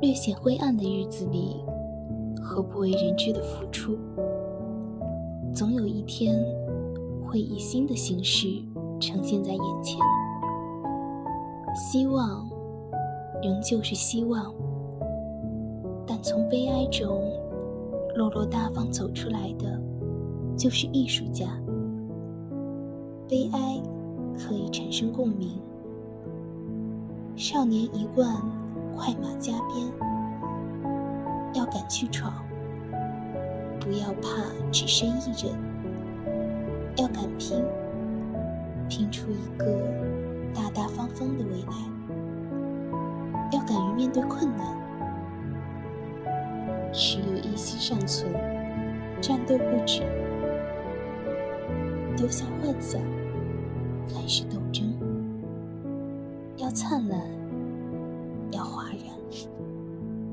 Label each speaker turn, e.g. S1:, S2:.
S1: 略显灰暗的日子里和不为人知的付出，总有一天会以新的形式呈现在眼前。希望仍旧是希望，但从悲哀中落落大方走出来的，就是艺术家。悲哀可以产生共鸣。少年一贯快马加鞭，要敢去闯，不要怕只身一人，要敢拼，拼出一个大大方方的未来。要敢于面对困难，只有一息尚存，战斗不止，丢下幻想，开始斗争。要灿烂，